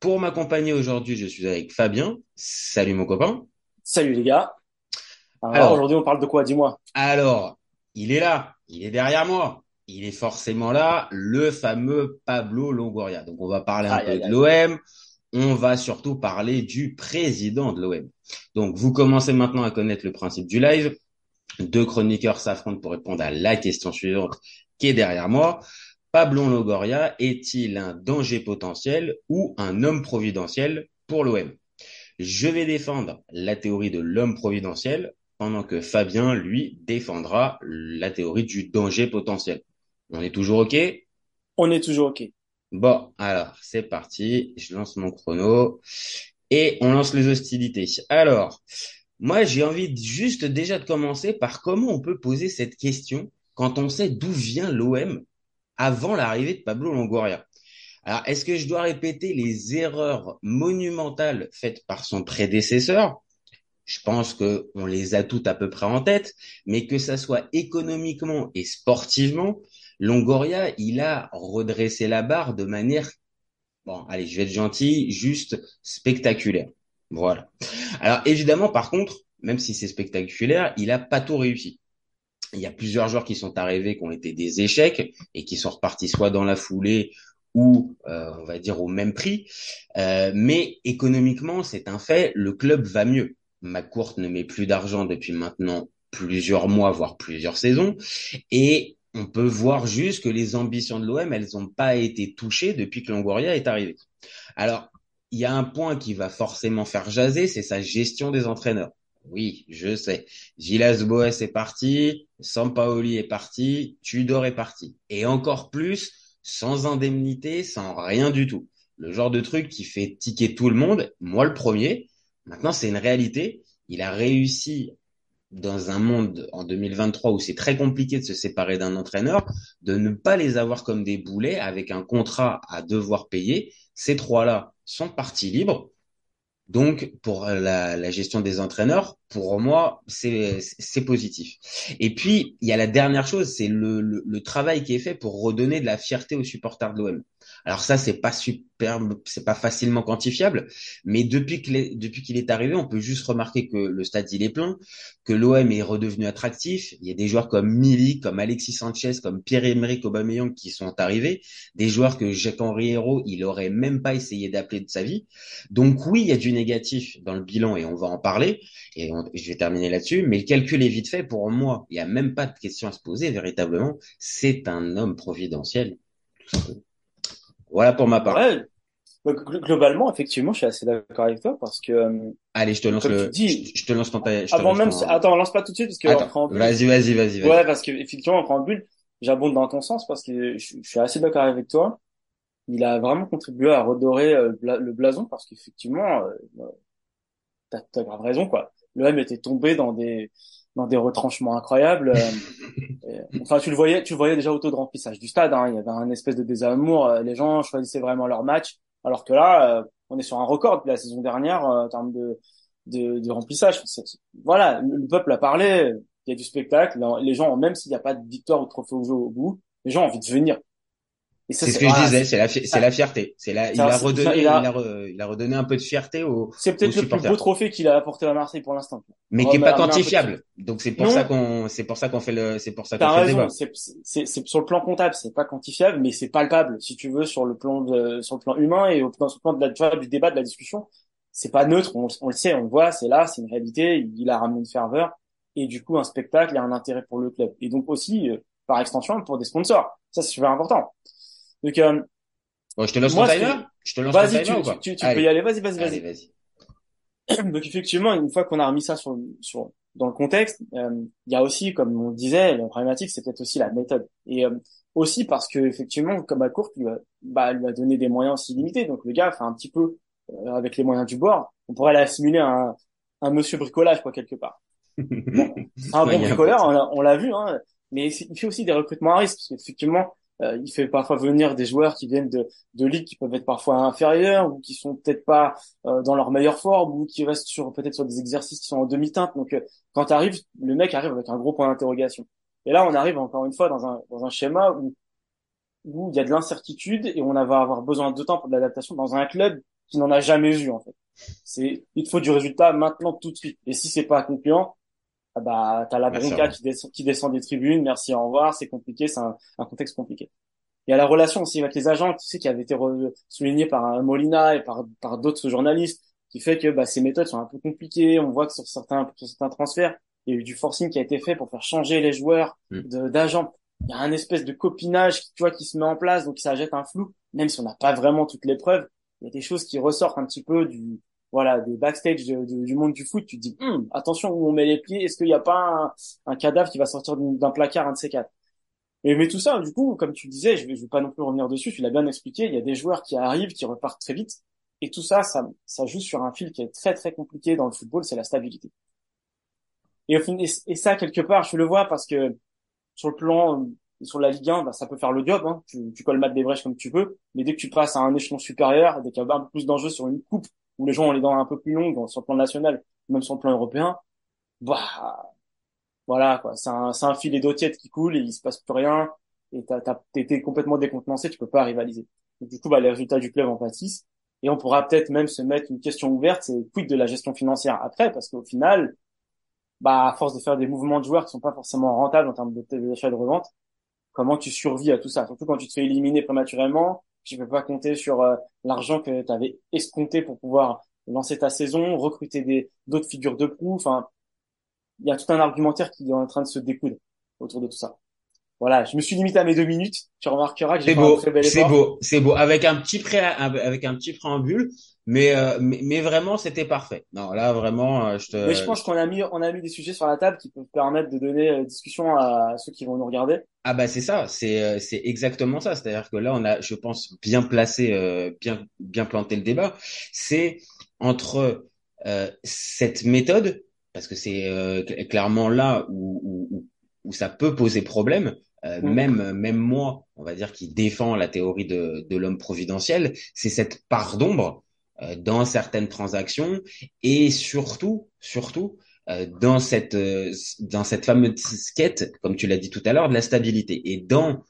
Pour m'accompagner aujourd'hui, je suis avec Fabien. Salut mon copain. Salut les gars. Alors, aujourd'hui, on parle de quoi Dis-moi? Alors, il est là, il est derrière moi. Il est forcément là, le fameux Pablo Longoria. Donc, on va parler un peu de l'OM. On va surtout parler du président de l'OM. Donc, vous commencez maintenant à connaître le principe du live. Deux chroniqueurs s'affrontent pour répondre à la question suivante qui est derrière moi. Pablo Longoria est-il un danger potentiel ou un homme providentiel pour l'OM Je vais défendre la théorie de l'homme providentiel pendant que Fabien, lui, défendra la théorie du danger potentiel. On est toujours OK? On est toujours OK. Bon, alors, c'est parti. Je lance mon chrono et on lance les hostilités. Alors, moi, j'ai envie juste déjà de commencer par comment on peut poser cette question quand on sait d'où vient l'OM avant l'arrivée de Pablo Longoria. Alors, est-ce que je dois répéter les erreurs monumentales faites par son prédécesseur? Je pense que on les a toutes à peu près en tête, mais que ça soit économiquement et sportivement, Longoria, il a redressé la barre de manière, bon, allez, je vais être gentil, juste spectaculaire. Voilà. Alors, évidemment, par contre, même si c'est spectaculaire, il a pas tout réussi il y a plusieurs joueurs qui sont arrivés qui ont été des échecs et qui sont repartis soit dans la foulée ou euh, on va dire au même prix. Euh, mais économiquement, c'est un fait, le club va mieux. McCourt ne met plus d'argent depuis maintenant plusieurs mois, voire plusieurs saisons. Et on peut voir juste que les ambitions de l'OM, elles n'ont pas été touchées depuis que Longoria est arrivé. Alors, il y a un point qui va forcément faire jaser, c'est sa gestion des entraîneurs. Oui, je sais. Gilas Boès est parti, Sampaoli est parti, Tudor est parti. Et encore plus, sans indemnité, sans rien du tout. Le genre de truc qui fait tiquer tout le monde, moi le premier. Maintenant, c'est une réalité. Il a réussi dans un monde en 2023 où c'est très compliqué de se séparer d'un entraîneur, de ne pas les avoir comme des boulets avec un contrat à devoir payer. Ces trois-là sont partis libres donc, pour la, gestion des entraîneurs, pour moi, c'est positif. Et puis, il y a la dernière chose, c'est le, travail qui est fait pour redonner de la fierté aux supporters de l'OM. Alors ça, c'est pas superbe, c'est pas facilement quantifiable, mais depuis qu'il depuis qu'il est arrivé, on peut juste remarquer que le stade il est plein, que l'OM est redevenu attractif. Il y a des joueurs comme Milik, comme Alexis Sanchez, comme Pierre-Emerick Aubameyang qui sont arrivés, des joueurs que Jacques-Henri Hérault, il aurait même pas essayé d'appeler de sa vie. Donc oui, il y a du négatif dans le bilan et on va en parler et je vais terminer là-dessus, mais le calcul est vite fait pour moi. Il n'y a même pas de question à se poser véritablement. C'est un homme providentiel. Voilà pour ma part. globalement, effectivement, je suis assez d'accord avec toi parce que. Euh, Allez, je te lance le. Dis, je te lance ton. Je avant même, attends, lance pas tout de suite parce que. Attends, vas-y, vas-y, vas-y. ouais, parce que effectivement, en préambule, j'abonde dans ton sens parce que je, suis assez d'accord avec toi. Il a vraiment contribué à redorer euh, le blason parce qu'effectivement, euh, t'as as grave raison quoi. Le M était tombé dans des dans des retranchements incroyables. Euh, enfin, tu le voyais, tu le voyais déjà au taux de remplissage du stade. Hein, il y avait un espèce de désamour. Euh, les gens choisissaient vraiment leur match, alors que là, euh, on est sur un record de la saison dernière en termes de, de, de remplissage. voilà, le, peuple a parlé. Il y a du spectacle. Les gens, même s'il n'y a pas de victoire ou de trophée au bout, les gens ont envie de venir. C'est ce que je disais, c'est la, c'est la fierté. C'est la, il a redonné, il a, il, a, redonné un peu de fierté au. C'est peut-être le plus beau trophée qu'il a apporté à Marseille pour l'instant. Mais qui est pas quantifiable. Donc c'est pour ça qu'on, c'est pour ça qu'on fait le, c'est pour ça qu'on fait le débat. C'est, sur le plan comptable, c'est pas quantifiable, mais c'est palpable, si tu veux, sur le plan de, sur le plan humain et au, sur le plan de la, tu vois, du débat, de la discussion. C'est pas neutre, on, on, le sait, on le voit, c'est là, c'est une réalité. Il a ramené une ferveur et du coup un spectacle, il y a un intérêt pour le club et donc aussi euh, par extension pour des sponsors. Ça c'est super important. Donc euh, je te lance mon timer. Je te lance vas-y, tu, tu, tu peux y aller. Vas-y, vas-y, vas-y. Vas Donc effectivement, une fois qu'on a remis ça sur, sur dans le contexte, euh, il y a aussi, comme on disait, la problématique, c'est peut-être aussi la méthode. Et euh, aussi parce que effectivement, comme à court, lui a, bah, lui a donné des moyens aussi limités. Donc le gars fait un petit peu euh, avec les moyens du bord, on pourrait l'assimiler à un, un monsieur bricolage, quoi, quelque part. Bon, un bon bricoleur, on l'a on l'a vu, hein, mais il fait aussi des recrutements à risque, parce qu'effectivement, euh, il fait parfois venir des joueurs qui viennent de, de ligues qui peuvent être parfois inférieures, ou qui sont peut-être pas euh, dans leur meilleure forme, ou qui restent sur peut-être sur des exercices qui sont en demi-teinte. Donc, euh, quand t'arrives, le mec arrive avec un gros point d'interrogation. Et là, on arrive encore une fois dans un, dans un schéma où, où il y a de l'incertitude et on va avoir besoin de temps pour de l'adaptation dans un club qui n'en a jamais eu, en fait. C'est, il faut du résultat maintenant tout de suite. Et si c'est pas concluant, bah, t'as la bronca qui descend, qui descend des tribunes, merci, au revoir, c'est compliqué, c'est un, un contexte compliqué. Il y a la relation aussi avec les agents, tu sais, qui avait été re- souligné par un Molina et par, par d'autres journalistes, qui fait que bah, ces méthodes sont un peu compliquées. On voit que sur certains, sur certains transferts, il y a eu du forcing qui a été fait pour faire changer les joueurs Mm. d'agents. Il y a un espèce de copinage, qui, tu vois, qui se met en place, donc ça jette un flou, même si on n'a pas vraiment toutes les preuves. Il y a des choses qui ressortent un petit peu du, voilà, des backstage du monde du foot. Tu te dis, Hum, attention où on met les pieds. Est-ce qu'il n'y a pas un, cadavre qui va sortir d'un placard, un de ces quatre? Et, mais tout ça, du coup, comme tu disais, je vais, vais pas non plus revenir dessus, tu l'as bien expliqué, il y a des joueurs qui arrivent, qui repartent très vite. Et tout ça, ça, ça joue sur un fil qui est très, très compliqué dans le football, c'est la stabilité. Et, au et, ça, quelque part, je le vois parce que sur le plan, euh, sur la Ligue 1, bah, ça peut faire le job, hein. Tu, tu colmates des brèches comme tu peux. Mais dès que tu passes à un échelon supérieur, dès qu'il y a un peu plus d'enjeux sur une coupe, où les gens ont les dents un peu plus longues, sur le plan national, même sur le plan européen, bah, voilà, quoi. C'est un, c'est un filet d'eau tiède qui coule et il se passe plus rien. Et t'as, t'as, t'es complètement décontenancé, tu peux pas rivaliser. Du coup, bah, les résultats du club en pâtissent. Et on pourra peut-être même se mettre une question ouverte, c'est quid de la gestion financière après, parce qu'au final, bah, à force de faire des mouvements de joueurs qui sont pas forcément rentables en termes de d'achat et de revente, comment tu survis à tout ça? Surtout quand tu te fais éliminer prématurément, tu peux pas compter sur euh, l'argent que tu avais escompté pour pouvoir lancer ta saison, recruter des d'autres figures de proue. Enfin, il y a tout un argumentaire qui est en train de se découdre autour de tout ça. Voilà, je me suis limité à mes deux minutes. Tu remarqueras que j'ai un beau, très bel c'est beau, c'est beau. Avec un petit pré, avec un petit préambule, mais euh, mais, mais vraiment c'était parfait. Non, là vraiment, euh, je te. Mais je pense qu'on a mis on a mis des sujets sur la table qui peuvent permettre de donner euh, discussion à ceux qui vont nous regarder. Ah bah c'est ça, c'est euh, c'est exactement ça. C'est-à-dire que là on a, je pense, bien placé, euh, bien bien planté le débat. C'est entre euh, cette méthode, parce que c'est euh, cl- clairement là où, où où ça peut poser problème. Euh, Mm. même même moi, on va dire, qui défend la théorie de de l'homme providentiel, c'est cette part d'ombre dans certaines transactions et surtout surtout euh, dans cette euh, dans cette fameuse quête, comme tu l'as dit tout à l'heure, de la stabilité. Et dans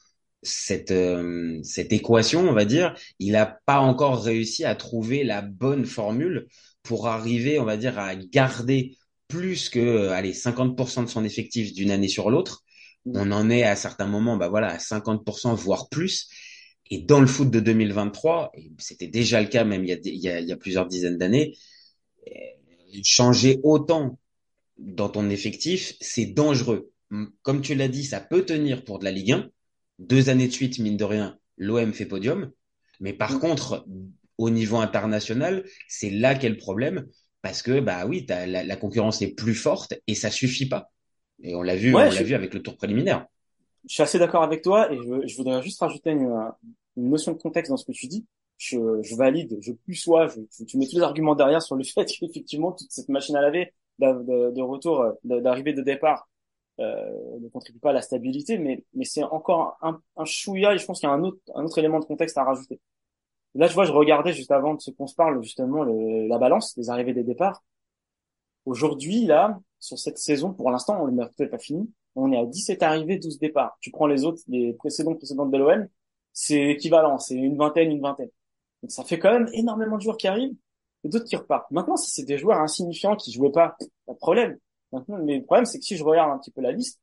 cette euh, cette équation, on va dire, il n'a pas encore réussi à trouver la bonne formule pour arriver, on va dire, à garder plus que euh, allez 50% de son effectif d'une année sur l'autre. On en est à certains moments, bah voilà, à 50% voire plus. Et dans le foot de 2023, et c'était déjà le cas même il y a, il y a, il y a plusieurs dizaines d'années, euh, changer autant dans ton effectif, c'est dangereux. Comme tu l'as dit, ça peut tenir pour de la Ligue 1. Deux années de suite, mine de rien, l'OM fait podium. Mais par Mm. contre, au niveau international, c'est là qu'est le problème. Parce que, bah oui, la, la concurrence est plus forte et ça suffit pas. Et on l'a vu, Ouais, on l'a vu avec le tour préliminaire. Je suis assez d'accord avec toi et je, je voudrais juste rajouter une, une notion de contexte dans ce que tu dis. Je, je valide, je plus sois, je, tu mets tous les arguments derrière sur le fait qu'effectivement toute cette machine à laver de, de, retour, d'arrivée de départ euh, ne contribue pas à la stabilité, mais, mais c'est encore un, un chouïa et je pense qu'il y a un autre, un autre élément de contexte à rajouter. Là, je vois, je regardais juste avant de ce qu'on se parle justement le, la balance des arrivées des départs. Aujourd'hui, là, sur cette saison, pour l'instant, le mercato n'est pas fini. On est à 17 arrivées, 12 départs. Tu prends les autres, les précédents, précédentes de l'OM, c'est équivalent, c'est une vingtaine, une vingtaine. Donc ça fait quand même énormément de joueurs qui arrivent et d'autres qui repartent. Maintenant, si c'est des joueurs insignifiants qui jouaient pas, pas de problème. Maintenant, mais le problème, c'est que si je regarde un petit peu la liste,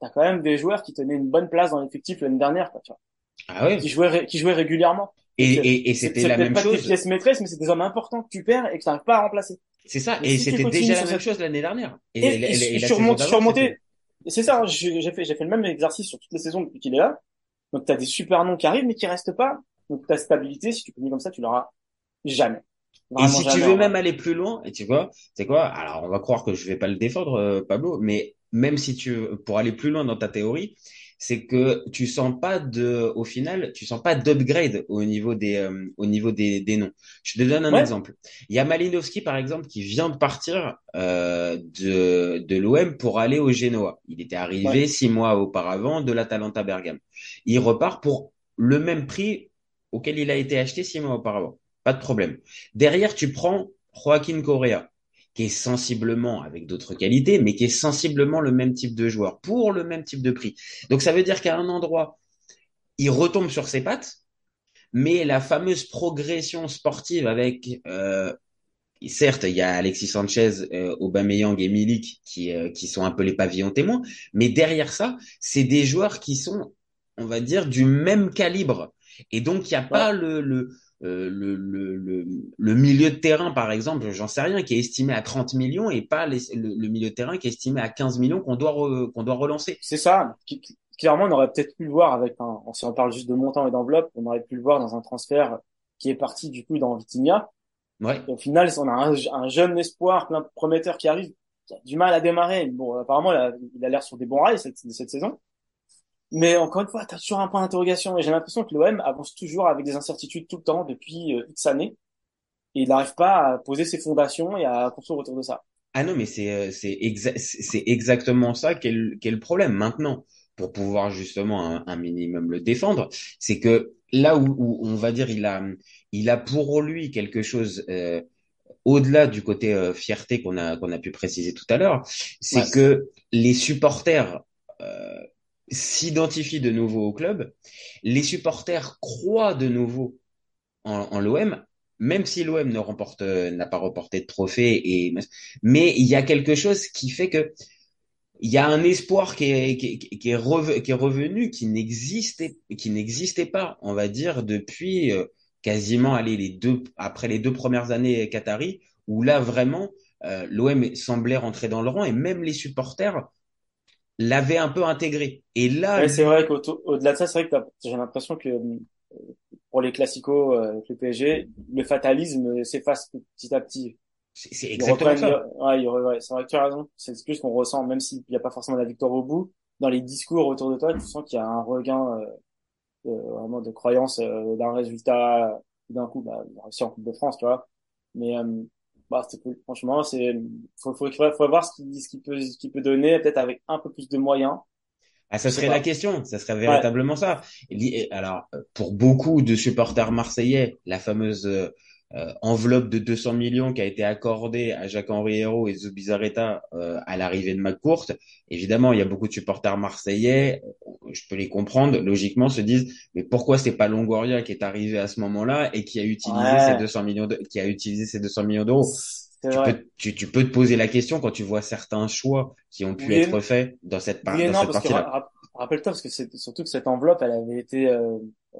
t'as quand même des joueurs qui tenaient une bonne place dans l'effectif l'année dernière, quoi, tu vois, Ah ouais. qui jouaient, qui jouaient régulièrement. Et, et, et c'était la même pas chose. pièces maîtresses, mais c'est des hommes importants que tu perds et que tu n'arrives pas à remplacer. C'est ça. Mais Et si c'était déjà la même chose l'année dernière. Et, la- et, la- je C'est ça, hein, j'ai fait, j'ai fait le même exercice sur toutes les saisons depuis qu'il est là. Donc t'as des super noms qui arrivent, mais qui restent pas. Donc ta stabilité, si tu continues comme ça, tu l'auras jamais. Et si tu veux même aller plus loin, et tu vois, c'est quoi? Alors, on va croire que je vais pas le défendre, euh, Pablo, mais même si tu veux, pour aller plus loin dans ta théorie, c'est que tu sens pas de, au final, tu sens pas d'upgrade au niveau des, euh, au niveau des, des noms. Je te donne un Ouais. exemple. Il y a Malinowski par exemple qui vient de partir euh, de de l'OM pour aller au Genoa. Il était arrivé Ouais. six mois auparavant de l'Atalanta Bergame. Il repart pour le même prix auquel il a été acheté six mois auparavant. Pas de problème. Derrière, tu prends Joaquin Correa, qui est sensiblement, avec d'autres qualités, mais qui est sensiblement le même type de joueur, pour le même type de prix. Donc ça veut dire qu'à un endroit, il retombe sur ses pattes, mais la fameuse progression sportive avec, euh, certes, il y a Alexis Sanchez, euh, Aubameyang et Milik qui, euh, qui sont un peu les pavillons témoins, mais derrière ça, c'est des joueurs qui sont, on va dire, du même calibre. Et donc, il n'y a pas le, le, euh, le, le, le, le milieu de terrain, par exemple, j'en sais rien, qui est estimé à 30 millions et pas les- le, le milieu de terrain qui est estimé à 15 millions qu'on doit, re- qu'on doit relancer. C'est ça. Clairement, on aurait peut-être pu le voir avec un, si on parle juste de montant et d'enveloppe, on aurait pu le voir dans un transfert qui est parti du coup dans Vitinha. Ouais. Et au final, on a un, un jeune espoir, plein de prometteurs qui arrive, qui a du mal à démarrer. Bon, apparemment, il a il a l'air sur des bons rails cette, cette saison. Mais encore une fois, t'as toujours un point d'interrogation. Et j'ai l'impression que l'OM avance toujours avec des incertitudes tout le temps depuis euh, X années. Et il n'arrive pas à poser ses fondations et à construire autour de ça. Ah non, mais c'est euh, c'est exa- exactement ça qui est le, est le problème maintenant pour pouvoir justement un, un minimum le défendre, c'est que là où, où on va dire il a il a pour lui quelque chose euh, au-delà du côté euh, fierté qu'on a qu'on a pu préciser tout à l'heure, c'est Ouais. que les supporters euh, s'identifient de nouveau au club, les supporters croient de nouveau en, en l'OM, même si l'OM ne remporte, n'a pas remporté de trophée, et, mais il y a quelque chose qui fait que il y a un espoir qui est, qui, est- qui est, revenu, qui n'existait, qui n'existait pas, on va dire, depuis euh, quasiment les deux, après les deux premières années Qatari, où là vraiment euh, l'OM semblait rentrer dans le rang et même les supporters l'avaient un peu intégré. Et là, Ouais, c'est vrai qu'au-delà de ça, c'est vrai que j'ai l'impression que euh, pour les classicos euh, avec le PSG, le fatalisme s'efface petit à petit. c'est exactement ça. Ouais, ouais, c'est vrai que tu as raison. C'est plus qu'on ressent, même s'il n'y a pas forcément la victoire au bout, dans les discours autour de toi, tu sens qu'il y a un regain euh, euh, vraiment de croyance euh, d'un résultat d'un coup, bah, il a réussi en Coupe de France, tu vois. Mais euh, bah, c'est cool. Franchement, c'est faut, faut, faut, faut voir ce qu'il ce qu'il peut, ce qu'il peut donner, peut-être avec un peu plus de moyens. Ah, ça serait la question, ça serait véritablement ça. Alors, pour beaucoup de supporters marseillais, la fameuse euh, enveloppe de 200 millions qui a été accordée à Jacques-Henri Hérault et Zubizarreta euh, à l'arrivée de McCourt, évidemment, il y a beaucoup de supporters marseillais, euh, je peux les comprendre, logiquement se disent, mais pourquoi c'est pas Longoria qui est arrivé à ce moment-là et qui a utilisé Ouais. ces 200 millions de, qui a utilisé ces 200 millions d'euros? Tu peux, tu, tu peux te poser la question quand tu vois certains choix qui ont pu Oui être faits dans cette, par- Oui et dans non, cette parce que partie-là. ra- rappelle-toi, parce que c'est surtout que cette enveloppe, elle avait été euh,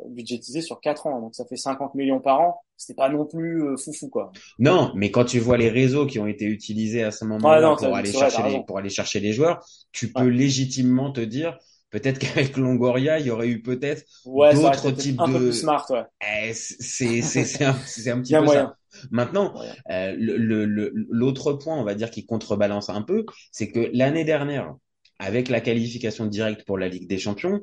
budgétisée sur 4 ans, donc ça fait 50 millions par an. C'était pas non plus euh, foufou, quoi. Non, mais quand tu vois les réseaux qui ont été utilisés à ce moment-là pour aller vrai, chercher les, pour aller chercher les joueurs, tu peux légitimement te dire peut-être qu'avec Longoria, il y aurait eu peut-être Ouais, d'autres types un peu de plus smart, ouais. Eh, c'est c'est c'est un, un petit Bien peu moyen. ça. Maintenant, euh, le le- le- l'autre point, on va dire qui contrebalance un peu, c'est que l'année dernière, avec la qualification directe pour la Ligue des Champions,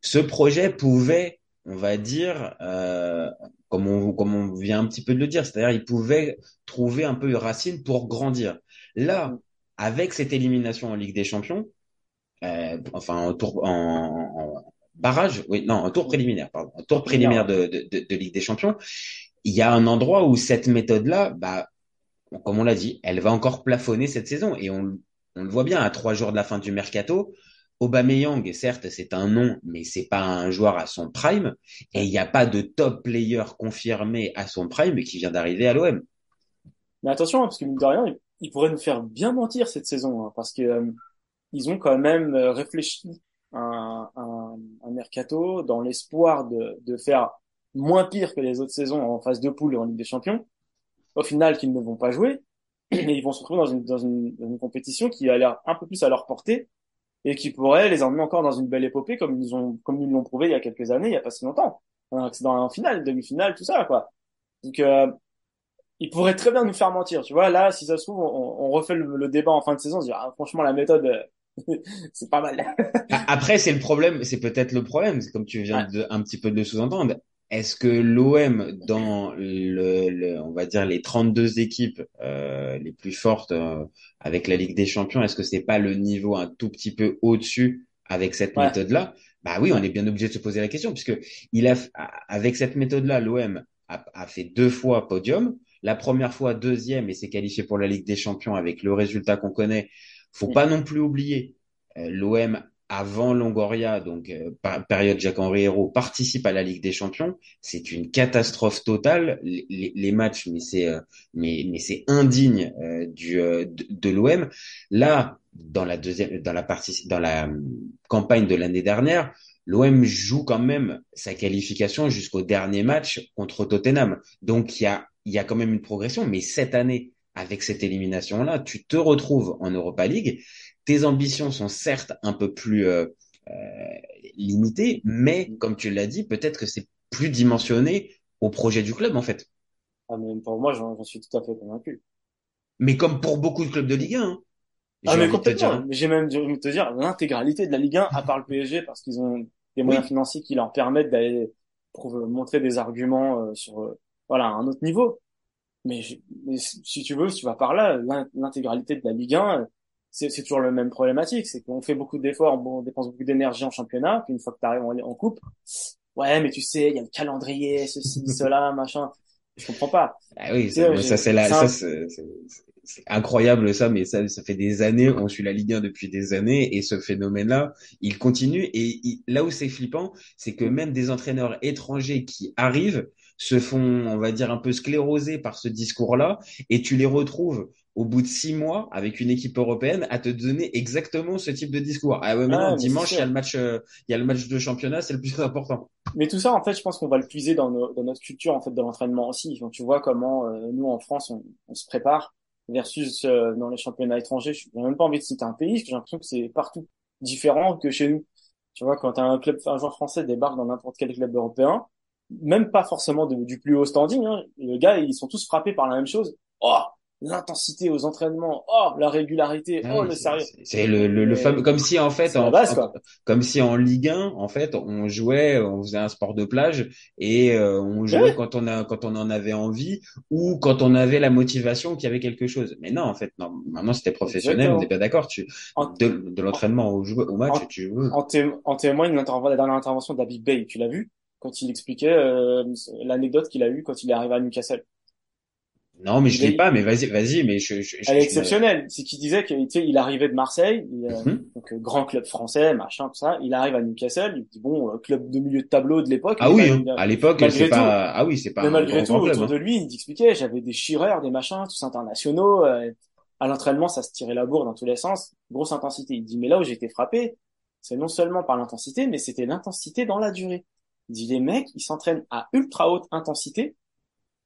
ce projet pouvait, on va dire, euh, comme on comme on vient un petit peu de le dire, c'est-à-dire il pouvait trouver un peu une racine pour grandir. Là, avec cette élimination en Ligue des Champions, euh, enfin en tour en, barrage, oui, non, en tour préliminaire, pardon, en tour préliminaire de, de, de, de Ligue des Champions, il y a un endroit où cette méthode-là, bah, comme on l'a dit, elle va encore plafonner cette saison et on, on le voit bien à trois jours de la fin du mercato. Aubameyang, certes, c'est un nom, mais c'est pas un joueur à son prime et il n'y a pas de top player confirmé à son prime qui vient d'arriver à l'OM. Mais attention, hein, parce que mine de rien, ils, pourraient nous faire bien mentir cette saison, hein, parce que euh, ils ont quand même euh, réfléchi un, un mercato dans l'espoir de, de faire moins pire que les autres saisons en phase de poule en Ligue des Champions. Au final, qu'ils ne vont pas jouer, et ils vont se retrouver dans une, dans une, dans une compétition qui a l'air un peu plus à leur portée et qui pourrait les emmener encore dans une belle épopée comme ils ont, comme ils l'ont prouvé il y a quelques années, il y a pas si longtemps. C'est dans un finale, demi-finale, tout ça, quoi. Donc, euh, ils pourraient très bien nous faire mentir, tu vois. Là, si ça se trouve, on, on refait le, le débat en fin de saison, on se dit, ah, franchement, la méthode, c'est pas mal. Après, c'est le problème, c'est peut-être le problème, comme tu viens de, un petit peu de le sous-entendre. Est-ce que l'OM, dans le, le, on va dire les 32 équipes euh, les plus fortes euh, avec la Ligue des Champions, est-ce que c'est pas le niveau un tout petit peu au-dessus avec cette Ouais. méthode-là? Bah oui, on est bien obligé de se poser la question puisque il a, avec cette méthode-là, l'OM a, a fait deux fois podium. La première fois deuxième et s'est qualifié pour la Ligue des Champions avec le résultat qu'on connaît. Faut pas non plus oublier euh, l'OM avant Longoria, donc euh, période Jacques-Henri Hérault, participe à la Ligue des Champions. C'est une catastrophe totale. Les, les- les matchs, mais c'est euh, mais mais c'est indigne euh, du euh, de, de l'OM. Là, dans la deuxième, dans la partie, dans la euh, campagne de l'année dernière, l'OM joue quand même sa qualification jusqu'au dernier match contre Tottenham. Donc il y a il y a quand même une progression. Mais cette année, avec cette élimination-là, tu te retrouves en Europa League tes ambitions sont certes un peu plus euh, euh, limitées, mais comme tu l'as dit, peut-être que c'est plus dimensionné au projet du club en fait. Ah, mais pour moi, j'en suis tout à fait convaincu. Mais comme pour beaucoup de clubs de Ligue 1, hein, Ah, j'ai mais complètement. hein. J'ai même envie de te dire l'intégralité de la Ligue 1, à part le PSG, parce qu'ils ont des moyens financiers qui leur permettent d'aller montrer des arguments euh, sur euh, voilà un autre niveau. Mais, je- mais si tu veux, si tu vas par là, l'in- l'intégralité de la Ligue 1, euh, c'est toujours le même problématique, c'est qu'on fait beaucoup d'efforts, bon, on dépense beaucoup d'énergie en championnat, puis une fois que tu arrives en, en coupe, ouais, mais tu sais, il y a le calendrier, ceci, cela, machin. Je comprends pas. Ah oui, ça, c'est la, c'est ça incroyable ça, mais ça ça fait des années, on suit la Ligue 1 depuis des années et ce phénomène-là, il continue et il- là où c'est flippant, c'est que même des entraîneurs étrangers qui arrivent se font, on va dire, un peu sclérosés par ce discours-là et tu les retrouves au bout de six mois avec une équipe européenne à te donner exactement ce type de discours. Ah ouais, mais dimanche il y a le match, euh, il y a le match de championnat, c'est le plus important. Mais tout ça, en fait, je pense qu'on va le puiser dans, nos- dans notre culture en fait de l'entraînement aussi. Donc, tu vois comment euh, nous en France on, on se prépare versus euh, dans les championnats étrangers. Je n'ai même pas envie de citer un pays, parce que j'ai l'impression que c'est partout différent que chez nous. Tu vois, quand un club, un joueur français débarque dans n'importe quel club européen, même pas forcément de- du plus haut standing, hein, les gars, ils sont tous frappés par la même chose. Oh, l'intensité aux entraînements, oh, la régularité, Ah oh, le sérieux. c'est- le, le, le fameux, comme si en fait, en, base, en- comme si en Ligue 1, en fait, on jouait, on faisait un sport de plage et euh, on jouait Ouais. quand on a, quand on en avait envie ou quand on avait la motivation qu'il y avait quelque chose. Mais non, en fait, non. Maintenant, c'était professionnel, on n'est pas d'accord. Tu, En- de, de l'entraînement au, au match, en- tu joues. En, té- en témoigne la dernière intervention d'Habib Bey, tu l'as vu quand il expliquait euh, l'anecdote qu'il a eue quand il est arrivé à Newcastle. Non, mais je l'ai pas. Mais vas-y, vas-y. Mais je, je, je- Elle est exceptionnelle. C'est qu'il disait sais, il arrivait de Marseille, il, euh, Mhm. donc euh, grand club français, machin, tout ça. Il arrive à Newcastle, il dit bon euh, club de milieu de tableau de l'époque. Ah oui, pas- hein. à l'époque, c'est pas. Ah oui, c'est pas mais malgré tout, autour hein. de lui, il expliquait, j'avais des chireurs, des machins, tous internationaux. euh, à l'entraînement, ça se tirait la bourre dans tous les sens, grosse intensité. Il dit mais là où j'ai été frappé, c'est non seulement par l'intensité, mais c'était l'intensité dans la durée. Il dit les mecs, ils s'entraînent à ultra haute intensité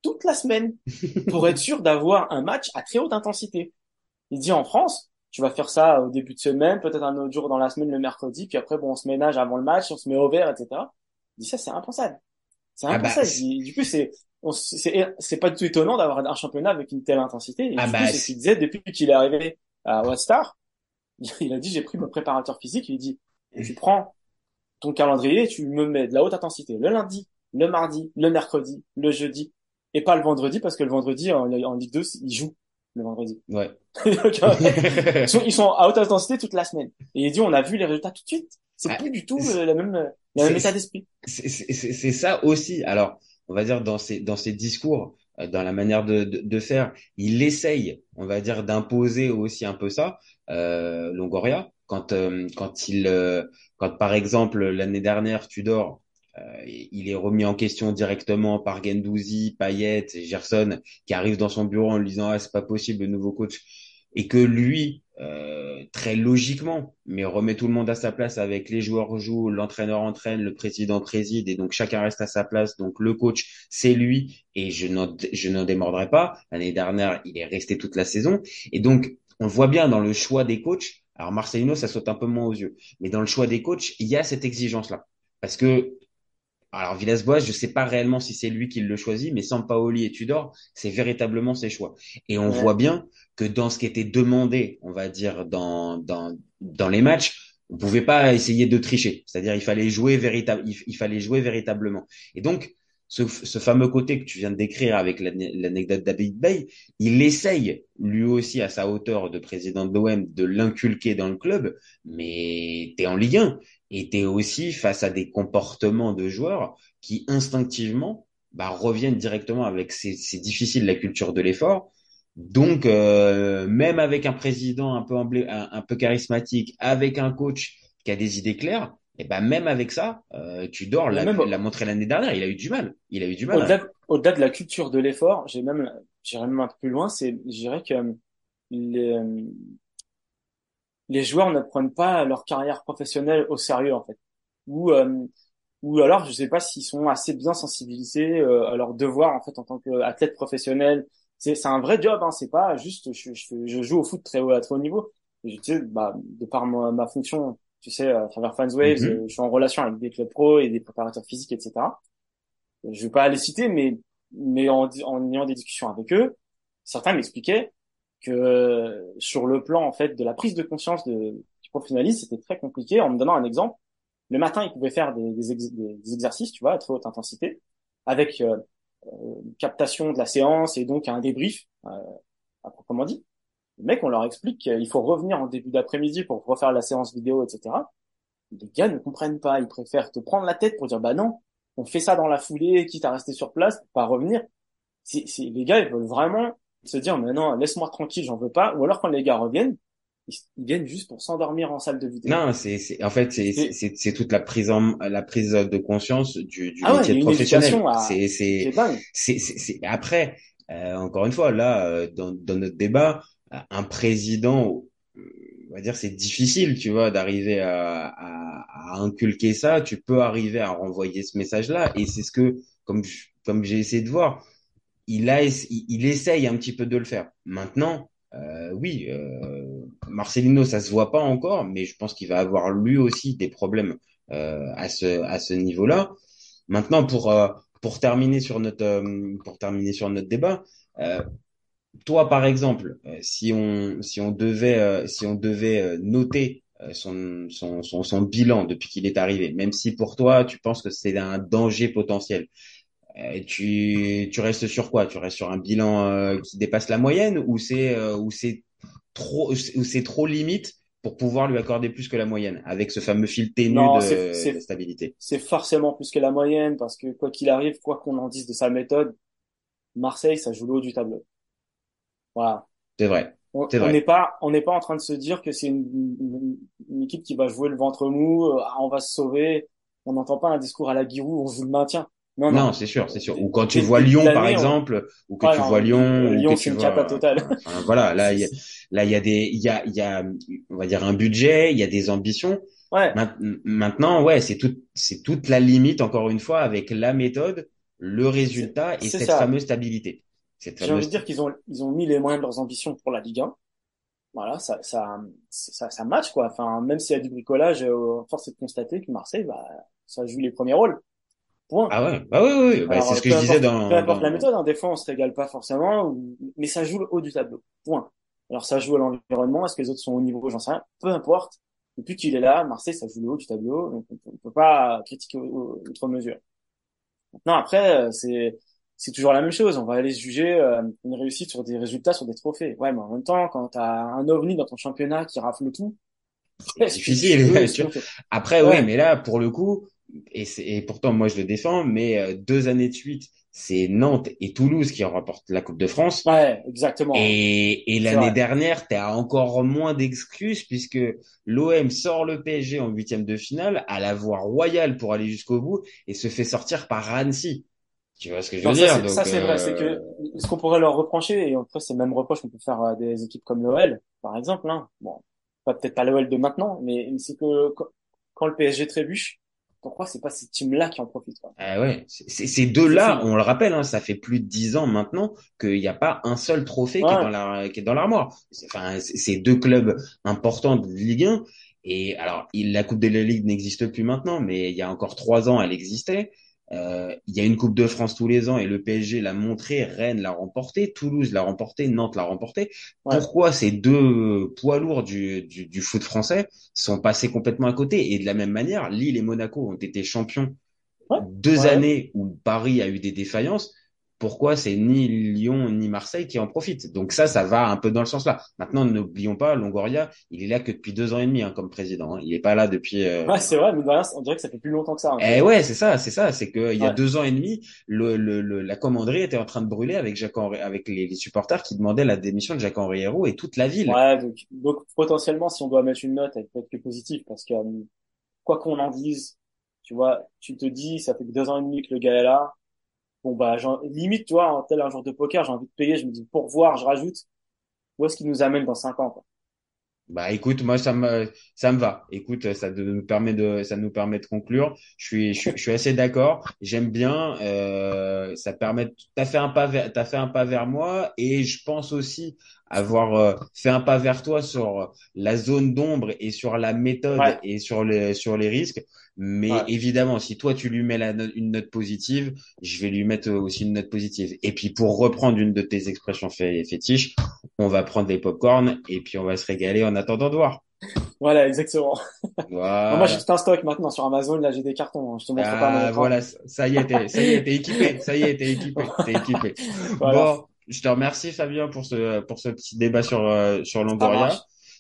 toute la semaine pour être sûr d'avoir un match à très haute intensité. Il dit en France, tu vas faire ça au début de semaine, peut-être un autre jour dans la semaine le mercredi, puis après bon on se ménage avant le match, on se met au vert, etc. Il dit ça c'est impensable. C'est Ah bah, impensable. du coup c'est c'est pas du tout étonnant d'avoir un championnat avec une telle intensité. Et Ah bah, c'est ce qu'il disait depuis qu'il est arrivé à Star. Il a dit j'ai pris mon préparateur physique, il dit tu prends ton calendrier, tu me mets de la haute intensité le lundi, le mardi, le mercredi, le jeudi, et pas le vendredi parce que le vendredi en, en Ligue 2 ils jouent le vendredi. Ouais. Donc, ils, sont, ils sont à haute intensité toute la semaine. Et il dit on a vu les résultats tout de suite. C'est Ah, plus du tout le- la même la même état d'esprit. c'est ça aussi. Alors, on va dire dans ses dans ses discours, euh, dans la manière de, de, de faire, il essaye, on va dire, d'imposer aussi un peu ça. Euh, Longoria, quand euh, quand il euh, quand par exemple l'année dernière Tudor, euh, il est remis en question directement par Gendouzi, Payet et Gerson, qui arrivent dans son bureau en lui disant ah c'est pas possible le nouveau coach, et que lui euh, très logiquement, mais remet tout le monde à sa place avec les joueurs jouent, l'entraîneur entraîne, le président préside et donc chacun reste à sa place. Donc le coach, c'est lui et je n'en je n'en démordrai pas. L'année dernière, il est resté toute la saison et donc on voit bien dans le choix des coachs. Alors Marcelino, ça saute un peu moins aux yeux, mais dans le choix des coachs, il y a cette exigence là parce que alors Villas-Boas, je sais pas réellement si c'est lui qui le choisit, mais Sampaoli et Tudor, c'est véritablement ses choix. Et on Ouais. voit bien que dans ce qui était demandé, on va dire dans dans dans les matchs, on pouvait pas essayer de tricher. C'est-à-dire il fallait jouer véritable, il, il fallait jouer véritablement. Et donc ce, ce fameux côté que tu viens de décrire avec l'ane- l'anecdote d'Abid Bey, il essaye lui aussi à sa hauteur de président de l'OM de l'inculquer dans le club, mais t'es en Ligue 1 et t'es aussi face à des comportements de joueurs qui instinctivement bah, reviennent directement avec c'est difficile la culture de l'effort. Donc euh, même avec un président un peu emblé- un, un peu charismatique, avec un coach qui a des idées claires, et ben même avec ça, euh, Tudor l'a même- montré l'année dernière, il a eu du mal. Il a eu du mal. Au-delà de, la culture de l'effort, j'ai même, j'irais même un peu plus loin, c'est, je dirais que les, les joueurs ne prennent pas leur carrière professionnelle au sérieux, en fait. Ou, euh, ou alors, je sais pas s'ils sont assez bien sensibilisés euh, à leurs devoirs, en fait, en tant qu'athlète professionnel. C'est, c'est un vrai job, hein, c'est pas juste, je, je, je joue au foot très haut, à très haut niveau. Et je, tu sais, bah, de par ma, ma fonction, tu sais, à travers Fanswaves, Mhm. euh, je suis en relation avec des clubs pro et des préparateurs physiques, etc. Je vais pas les citer, mais, mais en, en ayant des discussions avec eux, certains m'expliquaient que euh, sur le plan, en fait, de la prise de conscience de, du professionnalisme, c'était très compliqué. En me donnant un exemple, le matin, ils pouvaient faire des, des, des- exercices, tu vois, à très haute intensité, avec euh, euh, une captation de la séance et donc un débrief, euh, à proprement dit. Les mecs, on leur explique qu'il faut revenir en début d'après-midi pour refaire la séance vidéo, etc. Les gars ne comprennent pas. Ils préfèrent te prendre la tête pour dire, bah non, on fait ça dans la foulée, quitte à rester sur place, pas revenir. C'est, les gars, ils veulent vraiment se dire, mais non, laisse-moi tranquille, j'en veux pas. Ou alors quand les gars reviennent, ils, ils viennent juste pour s'endormir en salle de vidéo. Non, c'est c'est en fait c'est C'est- toute la prise en la prise de conscience du du Ah ouais, métier une professionnel. C'est c'est C'est après euh, encore une fois là euh, dans dans notre débat un président on va dire c'est difficile tu vois d'arriver à, à à inculquer ça tu peux arriver à renvoyer ce message là et c'est ce que comme je- comme j'ai essayé de voir il a il, il essaye un petit peu de le faire. Maintenant euh, oui euh, Marcelino ça se voit pas encore mais je pense qu'il va avoir lui aussi des problèmes euh, à ce à ce niveau là maintenant pour euh, pour terminer sur notre euh, pour terminer sur notre débat, euh, toi par exemple, si on si on devait si on devait noter son, son son son bilan depuis qu'il est arrivé, même si pour toi tu penses que c'est un danger potentiel, tu tu restes sur quoi? Tu restes sur un bilan euh, qui dépasse la moyenne ou c'est euh, ou c'est trop ou c'est trop limite pour pouvoir lui accorder plus que la moyenne avec ce fameux fil ténu Non, de, stabilité? c'est forcément plus que la moyenne parce que quoi qu'il arrive, quoi qu'on en dise de sa méthode, Marseille, ça joue le haut du tableau. Voilà. C'est vrai. On n'est pas, on n'est pas en train de se dire que c'est une, une- une équipe qui va jouer le ventre mou, euh, on va se sauver. On n'entend pas un discours à la Giroud, on joue le maintien. Non, non. Non, c'est sûr, c'est sûr. Ou quand tu vois Lyon, par on- exemple, ou que tu vois Lyon, ou Lyon, c'est une vois, cata totale. enfin, voilà, là, il y a, là, il y a des, il y a, il y a, on va dire un budget, il y a des ambitions. Ouais. Maint- Maintenant, ouais, c'est tout, c'est toute la limite, encore une fois, avec la méthode, le résultat et cette ça. fameuse stabilité. Cette J'ai envie de fameuse, dire qu'ils ont, ils ont mis les moyens de leurs ambitions pour la Ligue 1. Voilà, ça, ça, ça, ça match, quoi. Enfin, même s'il y a du bricolage, euh, force est de constater que Marseille, bah, ça joue les premiers rôles. Point. ah ouais, bah oui, oui, oui. Bah, c'est ce que je disais dans, Peu importe dans- la méthode, hein, des fois on se régale pas forcément, mais ça joue le haut du tableau. Point. Alors ça joue à l'environnement, est-ce que les autres sont au niveau, j'en sais rien. Peu importe. Depuis qu'il est là, Marseille, ça joue le haut du tableau, donc on ne peut pas critiquer outre mesure. Maintenant après, euh, c'est c'est toujours la même chose. On va aller juger euh, une réussite sur des résultats, sur des trophées. Ouais, mais en même temps, quand t'as un ovni dans ton championnat qui rafle tout, c'est difficile. Ouais, c'est- Après, Ouais. oui, mais là, pour le coup, et, et pourtant, moi, je le défends, mais euh, deux années de suite, c'est Nantes et Toulouse qui remportent la Coupe de France. Ouais, exactement. Et, et l'année dernière, tu as encore moins d'excuses puisque l'OM sort le PSG en huitième de finale à la voie royale pour aller jusqu'au bout et se fait sortir par Annecy. Tu vois ce que je veux ça, dire? Donc, ça, c'est vrai. euh, C'est que ce qu'on pourrait leur reprocher, et après, c'est le même reproche qu'on peut faire à des équipes comme l'OL, par exemple. Hein. Bon, pas peut-être pas l'OL de maintenant, mais c'est que quand le PSG trébuche, pourquoi c'est pas ces teams-là qui en profitent quoi. Ah ouais, ces deux-là, on le rappelle, hein, ça fait plus de dix ans maintenant qu'il n'y a pas un seul trophée qui est dans la, qui est dans l'armoire. C'est- Enfin, c'est deux clubs importants de Ligue 1. Et alors, il- la Coupe de la Ligue n'existe plus maintenant, mais il y a encore trois ans, elle existait. Euh, il y a une Coupe de France tous les ans et le PSG l'a montré, Rennes l'a remporté, Toulouse l'a remporté, Nantes l'a remporté. Ouais. Pourquoi ces deux poids lourds du, du, du foot français sont passés complètement à côté? Et de la même manière, Lille et Monaco ont été champions Ouais. deux Ouais. années où Paris a eu des défaillances. Pourquoi c'est ni Lyon ni Marseille qui en profitent Donc ça, ça va un peu dans le sens là. Maintenant, n'oublions pas, Longoria, il est là que depuis deux ans et demi hein, comme président. hein. Il est pas là depuis. euh, Ouais, c'est vrai, mais on dirait que ça fait plus longtemps que ça. hein. eh ouais, c'est ça, c'est ça. C'est que il y a deux ans et demi, le, le, le- la commanderie était en train de brûler avec Jacques Henri- avec les, les supporters qui demandaient la démission de Jacques Henri Hérault et toute la ville. Ouais, donc, donc potentiellement, si on doit mettre une note, elle peut être que positive, parce que euh, quoi qu'on en dise, tu vois, tu te dis, ça fait que deux ans et demi que le gars est là. Bon bah, limite, tu vois, en tel un jour de poker, j'ai envie de payer, je me dis pour voir, je rajoute. Où est-ce qu'il nous amène dans cinq ans. Bah écoute, moi ça me ça me va. Écoute, ça nous permet de ça nous permet de conclure. Je suis je suis, je suis assez d'accord. J'aime bien. Euh, ça permet. T'as fait un pas vers t'as fait un pas vers moi et je pense aussi avoir euh, fait un pas vers toi sur la zone d'ombre et sur la méthode Ouais. et sur les sur les risques. Mais Ouais. évidemment, si toi tu lui mets la note- une note positive, je vais lui mettre aussi une note positive. Et puis pour reprendre une de tes expressions fé- fétiches, on va prendre des popcorn et puis on va se régaler en attendant de voir. Voilà, exactement. Voilà. Moi, j'ai tout un stock maintenant sur Amazon, là, j'ai des cartons, hein. Je te montre pas mon Ah, écran. voilà, ça y est, t'es, ça y est, t'es équipé, ça y est, t'es équipé, t'es équipé. Voilà. Bon, je te remercie Fabien pour ce pour ce petit débat sur euh, sur Longoria.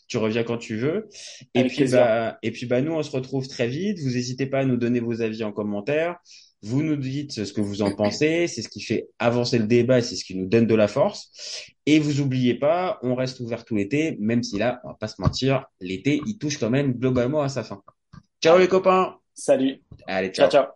Tu reviens quand tu veux. Et Avec puis plaisir. bah et puis bah nous on se retrouve très vite. Vous n'hésitez pas à nous donner vos avis en commentaire. Vous nous dites ce que vous en pensez, c'est ce qui fait avancer le débat, c'est ce qui nous donne de la force. Et vous oubliez pas, on reste ouvert tout l'été, même si là, on va pas se mentir, l'été il touche quand même globalement à sa fin. Ciao les copains. Salut. Allez, Ciao, ciao. ciao.